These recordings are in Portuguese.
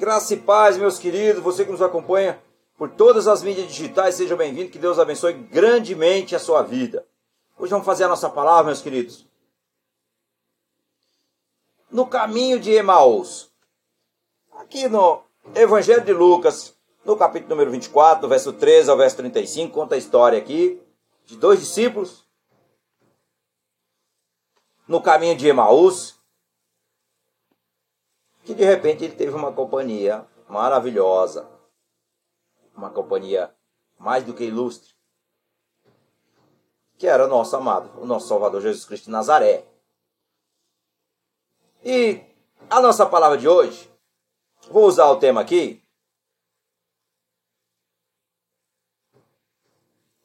Graça e paz, meus queridos, você que nos acompanha por todas as mídias digitais, seja bem-vindo, que Deus abençoe grandemente a sua vida. Hoje vamos fazer a nossa palavra, meus queridos. No caminho de Emaús. Aqui no Evangelho de Lucas, no capítulo número 24, do verso 13 ao verso 35, conta a história aqui de dois discípulos no caminho de Emaús, que de repente ele teve uma companhia maravilhosa, uma companhia mais do que ilustre, que era o nosso amado, o nosso Salvador Jesus Cristo de Nazaré. E a nossa palavra de hoje, vou usar o tema aqui.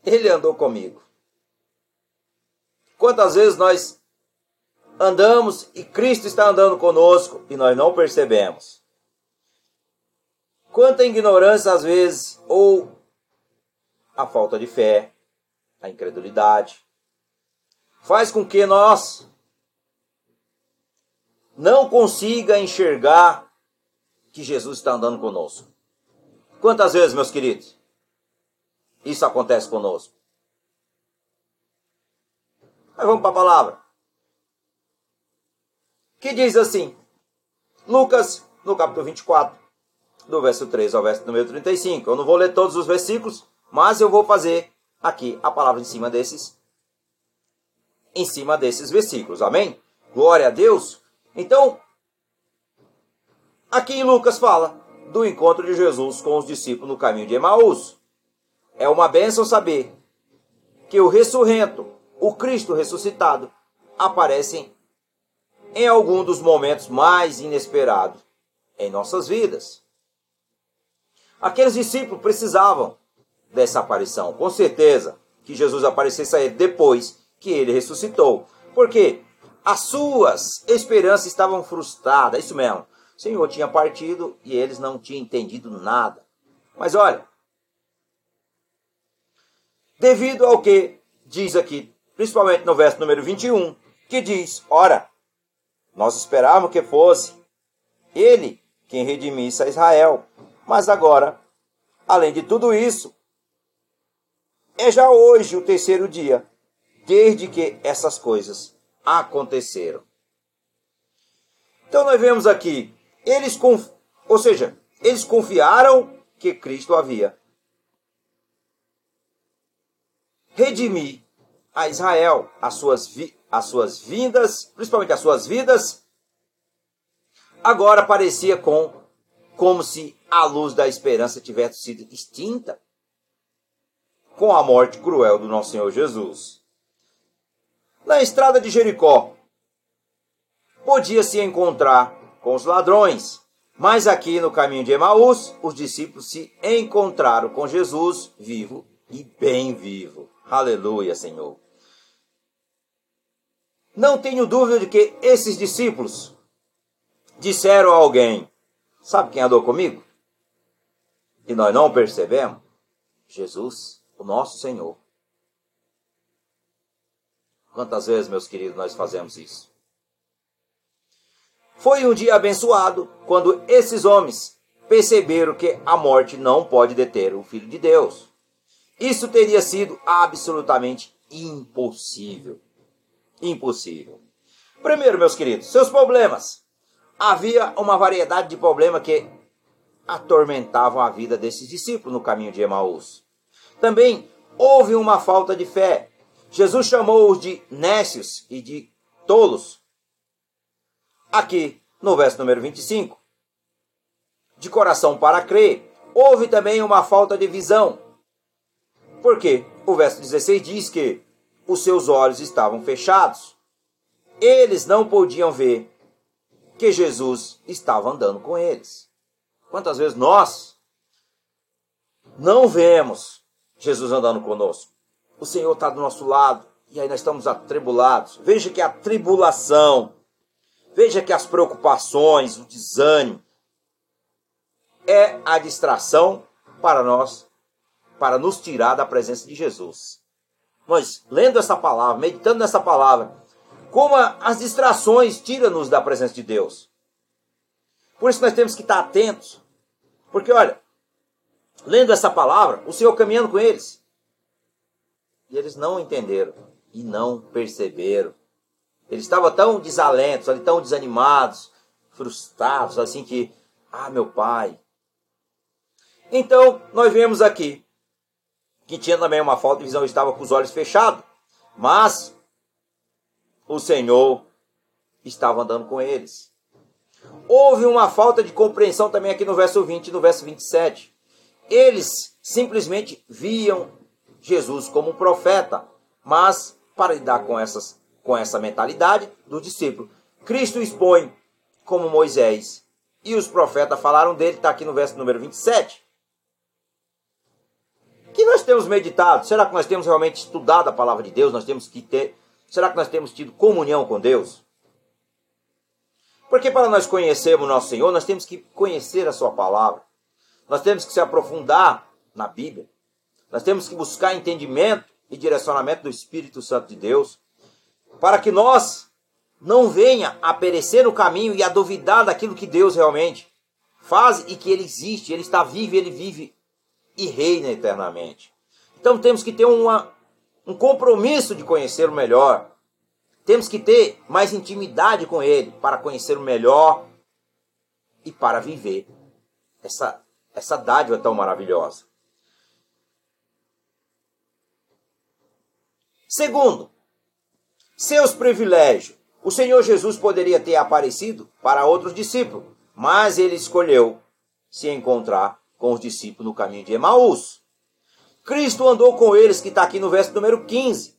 Ele andou comigo. Quantas vezes nós andamos e Cristo está andando conosco e nós não percebemos. Quanta ignorância às vezes, ou a falta de fé, a incredulidade, faz com que nós não consiga enxergar que Jesus está andando conosco. Quantas vezes, meus queridos, isso acontece conosco? Mas vamos para a palavra que diz assim, Lucas, no capítulo 24, do verso 3 ao verso número 35. Eu não vou ler todos os versículos, mas eu vou fazer aqui a palavra em cima desses em cima desses versículos. Amém? Glória a Deus. Então, aqui em Lucas fala do encontro de Jesus com os discípulos no caminho de Emaús. É uma bênção saber que o ressurrento, o Cristo ressuscitado, aparecem em algum dos momentos mais inesperados em nossas vidas. Aqueles discípulos precisavam dessa aparição, com certeza que Jesus aparecesse a ele depois que ele ressuscitou, porque as suas esperanças estavam frustradas, isso mesmo. O Senhor tinha partido e eles não tinham entendido nada. Mas olha, devido ao que diz aqui, principalmente no verso número 21, que diz: Ora, nós esperávamos que fosse ele quem redimisse a Israel. Mas agora, além de tudo isso, é já hoje o terceiro dia desde que essas coisas aconteceram. Então nós vemos aqui, eles conf... ou seja, eles confiaram que Cristo havia redimir a Israel, as suas, vi as suas vindas, principalmente as suas vidas, agora parecia com como se a luz da esperança tivesse sido extinta com a morte cruel do nosso Senhor Jesus. Na estrada de Jericó, podia se encontrar com os ladrões, mas aqui no caminho de Emaús, os discípulos se encontraram com Jesus vivo e bem vivo. Aleluia, Senhor. Não tenho dúvida de que esses discípulos disseram a alguém: Sabe quem andou comigo? E nós não percebemos? Jesus, o nosso Senhor. Quantas vezes, meus queridos, nós fazemos isso? Foi um dia abençoado quando esses homens perceberam que a morte não pode deter o Filho de Deus. Isso teria sido absolutamente impossível impossível. Primeiro, meus queridos, seus problemas. Havia uma variedade de problemas que atormentavam a vida desses discípulos no caminho de Emaús. Também houve uma falta de fé. Jesus chamou-os de nécios e de tolos. Aqui, no verso número 25. De coração para crer. Houve também uma falta de visão. Porque o verso 16 diz que os seus olhos estavam fechados. Eles não podiam ver que Jesus estava andando com eles. Quantas vezes nós não vemos Jesus andando conosco? O Senhor está do nosso lado e aí nós estamos atribulados. Veja que a tribulação, veja que as preocupações, o desânimo, é a distração para nós, para nos tirar da presença de Jesus nós lendo essa palavra, meditando nessa palavra, como as distrações tiram-nos da presença de Deus. Por isso nós temos que estar atentos Porque olha, lendo essa palavra, o Senhor caminhando com eles, e eles não entenderam e não perceberam. Eles estavam tão desalentos, ali, tão desanimados, frustrados, assim que, ah, meu pai. Então, nós vemos aqui que tinha também uma falta de visão, estava com os olhos fechados, mas o Senhor estava andando com eles. Houve uma falta de compreensão também aqui no verso 20 e no verso 27. Eles simplesmente viam Jesus como um profeta, mas para lidar com, essas, com essa mentalidade do discípulo, Cristo expõe como Moisés e os profetas falaram dele, está aqui no verso número 27. Que nós temos meditado? Será que nós temos realmente estudado a palavra de Deus? Nós temos que ter. Será que nós temos tido comunhão com Deus? Porque para nós conhecermos nosso Senhor, nós temos que conhecer a Sua palavra. Nós temos que se aprofundar na Bíblia. Nós temos que buscar entendimento e direcionamento do Espírito Santo de Deus, para que nós não venha a perecer no caminho e a duvidar daquilo que Deus realmente faz e que ele existe, ele está vivo, ele vive e reina eternamente. Então temos que ter uma, um compromisso de conhecê-lo melhor. Temos que ter mais intimidade com ele para conhecê-lo melhor e para viver essa, essa dádiva tão maravilhosa. Segundo, seus privilégios. O Senhor Jesus poderia ter aparecido para outros discípulos, mas ele escolheu se encontrar com os discípulos no caminho de Emaús. Cristo andou com eles, que está aqui no verso número 15.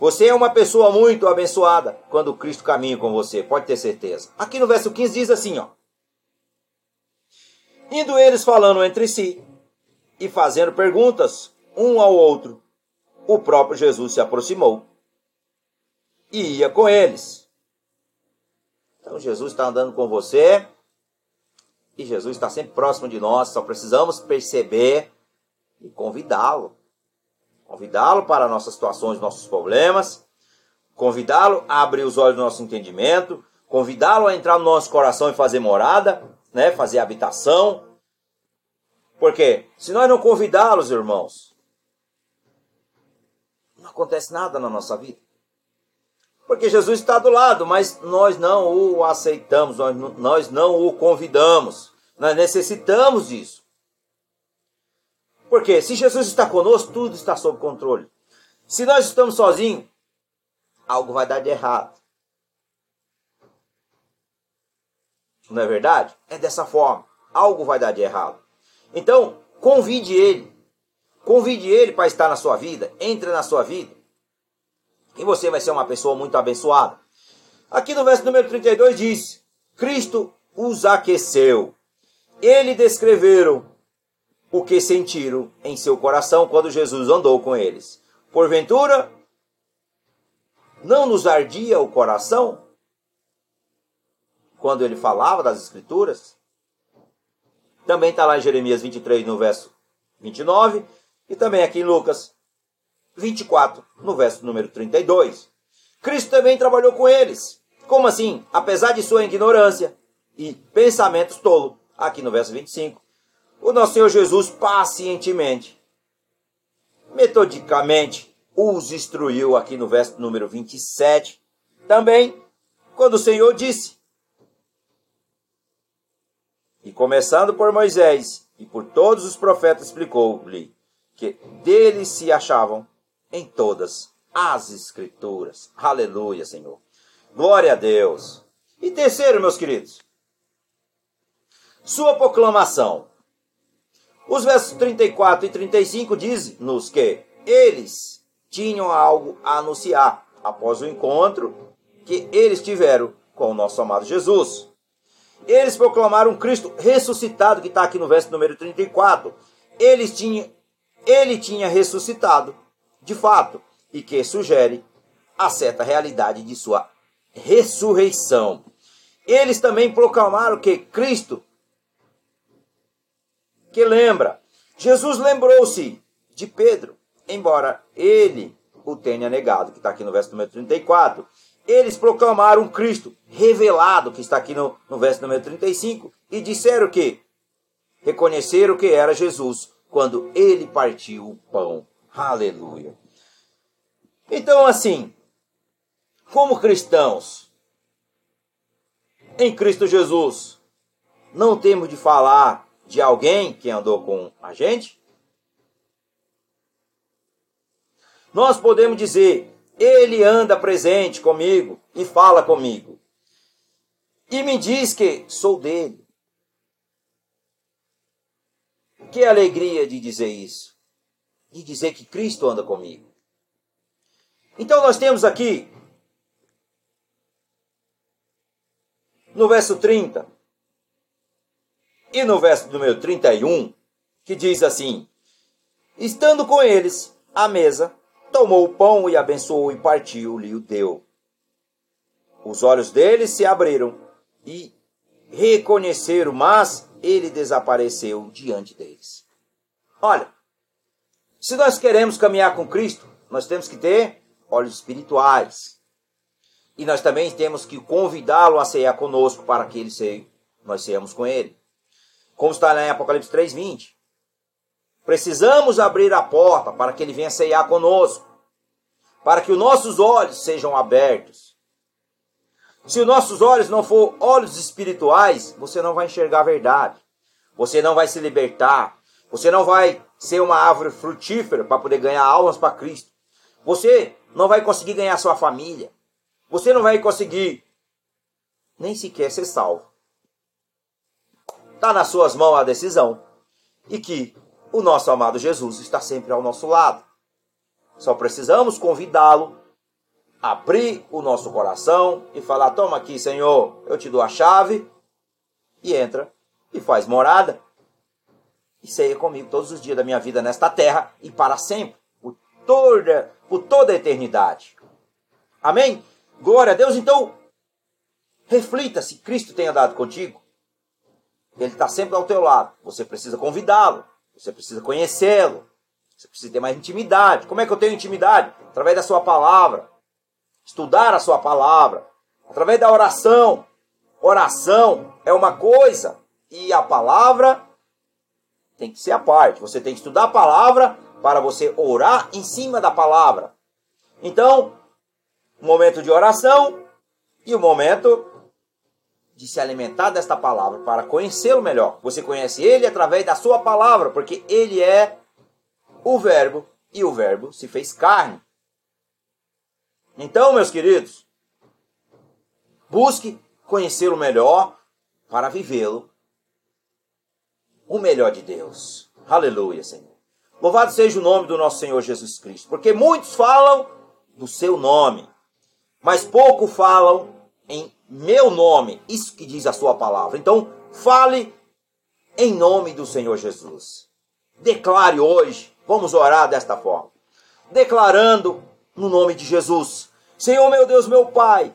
Você é uma pessoa muito abençoada quando Cristo caminha com você, pode ter certeza. Aqui no verso 15 diz assim, ó. Indo eles falando entre si e fazendo perguntas um ao outro, o próprio Jesus se aproximou e ia com eles. Então Jesus está andando com você e Jesus está sempre próximo de nós, só precisamos perceber e convidá-lo. Convidá-lo para nossas situações, nossos problemas, convidá-lo a abrir os olhos do nosso entendimento, convidá-lo a entrar no nosso coração e fazer morada, né, fazer habitação. Porque se nós não convidá-los, irmãos, não acontece nada na nossa vida. Porque Jesus está do lado, mas nós não o aceitamos, nós não o convidamos. Nós necessitamos disso. Porque se Jesus está conosco, tudo está sob controle. Se nós estamos sozinhos, algo vai dar de errado. Não é verdade? É dessa forma. Algo vai dar de errado. Então, convide ele. Convide ele para estar na sua vida, entre na sua vida. E você vai ser uma pessoa muito abençoada. Aqui no verso número 32 diz: Cristo os aqueceu. Ele descreveram o que sentiram em seu coração quando Jesus andou com eles. Porventura, não nos ardia o coração quando ele falava das Escrituras? Também está lá em Jeremias 23, no verso 29. E também aqui em Lucas 24, no verso número 32. Cristo também trabalhou com eles. Como assim? Apesar de sua ignorância e pensamentos tolos, aqui no verso 25, o nosso Senhor Jesus pacientemente, metodicamente, os instruiu aqui no verso número 27. Também, quando o Senhor disse, e começando por Moisés e por todos os profetas, explicou-lhe que deles se achavam em todas as Escrituras. Aleluia, Senhor. Glória a Deus. E terceiro, meus queridos, sua proclamação. Os versos 34 e 35 dizem-nos que eles tinham algo a anunciar após o encontro que eles tiveram com o nosso amado Jesus. Eles proclamaram Cristo ressuscitado, que está aqui no verso número 34. Eles tinham ele tinha ressuscitado, de fato, e que sugere a certa realidade de sua ressurreição. Eles também proclamaram que Cristo, que lembra, Jesus lembrou-se de Pedro, embora ele o tenha negado, que está aqui no verso número 34. Eles proclamaram Cristo revelado, que está aqui no, no verso número 35, e disseram que reconheceram que era Jesus quando ele partiu o pão. Aleluia. Então, assim, como cristãos, em Cristo Jesus, não temos de falar de alguém que andou com a gente? Nós podemos dizer, ele anda presente comigo e fala comigo. E me diz que sou dele. Que alegria de dizer isso. De dizer que Cristo anda comigo. Então nós temos aqui no verso 30 e no verso número 31, que diz assim: Estando com eles à mesa, tomou o pão e abençoou e partiu-lhe o deu. Os olhos deles se abriram e reconheceram, mas ele desapareceu diante deles. Olha, se nós queremos caminhar com Cristo, nós temos que ter olhos espirituais. E nós também temos que convidá-lo a cear conosco para que ele seja, nós ceamos com ele. Como está lá em Apocalipse 3:20. Precisamos abrir a porta para que ele venha ceiar conosco, para que os nossos olhos sejam abertos. Se os nossos olhos não for olhos espirituais, você não vai enxergar a verdade. Você não vai se libertar. Você não vai ser uma árvore frutífera para poder ganhar almas para Cristo. Você não vai conseguir ganhar sua família. Você não vai conseguir nem sequer ser salvo. Está nas suas mãos a decisão. E que o nosso amado Jesus está sempre ao nosso lado. Só precisamos convidá-lo, abrir o nosso coração e falar: Toma aqui, Senhor, eu te dou a chave. E entra e faz morada. E ceia comigo todos os dias da minha vida nesta terra e para sempre, por toda, por toda a eternidade. Amém? Glória a Deus. Então, reflita se Cristo tem andado contigo. Ele está sempre ao teu lado. Você precisa convidá-lo. Você precisa conhecê-lo. Você precisa ter mais intimidade. Como é que eu tenho intimidade? Através da sua palavra. Estudar a sua palavra. Através da oração. Oração é uma coisa e a palavra tem que ser a parte. Você tem que estudar a palavra para você orar em cima da palavra. Então, momento de oração e o momento de se alimentar desta palavra para conhecê-lo melhor. Você conhece ele através da sua palavra, porque ele é o Verbo e o Verbo se fez carne. Então, meus queridos, busque conhecê-lo melhor para vivê-lo o melhor de Deus. Aleluia, Senhor. Louvado seja o nome do nosso Senhor Jesus Cristo, porque muitos falam do seu nome, mas pouco falam em meu nome. Isso que diz a sua palavra. Então, fale em nome do Senhor Jesus. Declare hoje. Vamos orar desta forma. Declarando no nome de Jesus. Senhor meu Deus, meu Pai.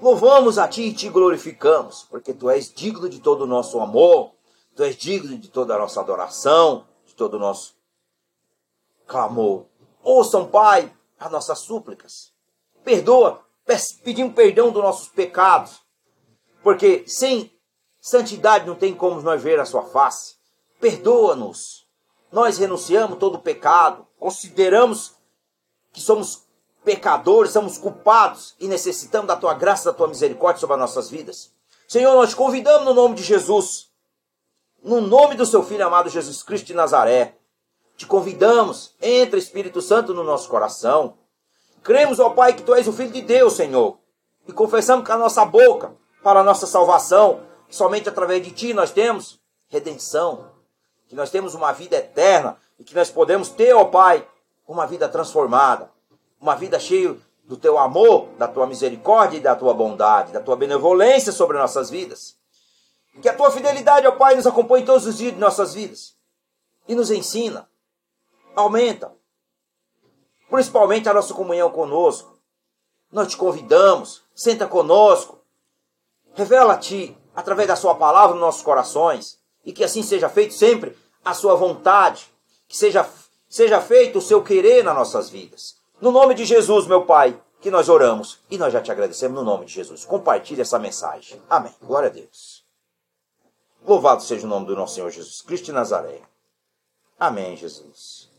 Louvamos a Ti e te glorificamos, porque Tu és digno de todo o nosso amor, Tu és digno de toda a nossa adoração, de todo o nosso clamor. Ouçam, Pai, as nossas súplicas. Perdoa pedimos perdão dos nossos pecados, porque sem santidade não tem como nós ver a sua face. Perdoa-nos. Nós renunciamos todo o pecado, consideramos que somos pecadores, somos culpados e necessitamos da tua graça, da tua misericórdia sobre as nossas vidas. Senhor, nós te convidamos no nome de Jesus, no nome do seu Filho amado Jesus Cristo de Nazaré. Te convidamos, entra Espírito Santo no nosso coração. Cremos, ó Pai, que Tu és o Filho de Deus, Senhor. E confessamos com a nossa boca para a nossa salvação. Somente através de Ti nós temos redenção. Que nós temos uma vida eterna. E que nós podemos ter, ó Pai, uma vida transformada. Uma vida cheia do Teu amor, da Tua misericórdia e da Tua bondade, da Tua benevolência sobre nossas vidas. Que a Tua fidelidade, ó Pai, nos acompanhe todos os dias de nossas vidas. E nos ensina. Aumenta principalmente a nossa comunhão conosco. Nós te convidamos, senta conosco, revela a Ti através da Sua palavra nos nossos corações e que assim seja feito sempre a Sua vontade, que seja, seja feito o Seu querer nas nossas vidas. No nome de Jesus, meu Pai, que nós oramos e nós já te agradecemos no nome de Jesus. Compartilhe essa mensagem. Amém. Glória a Deus. Louvado seja o nome do nosso Senhor Jesus Cristo de Nazaré. Amém, Jesus.